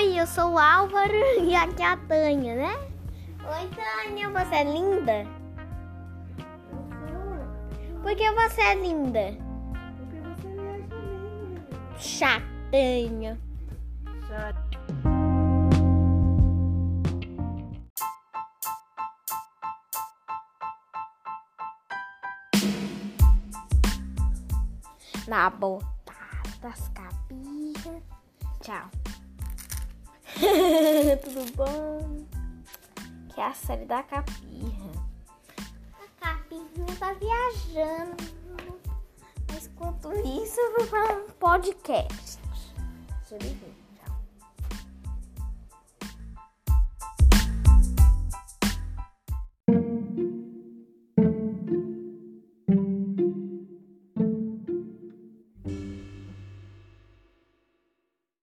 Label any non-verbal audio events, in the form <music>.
eu sou o Álvaro <laughs> e aqui é a Tânia, né? Oi, Tânia, você é linda? Por que você é linda? Porque você me acha linda. Chatanha. Na botada das capinhas. Tchau. Tudo bom? Que é a série da capirra. A capirra tá viajando. Mas enquanto isso, eu vou para um podcast. Ver.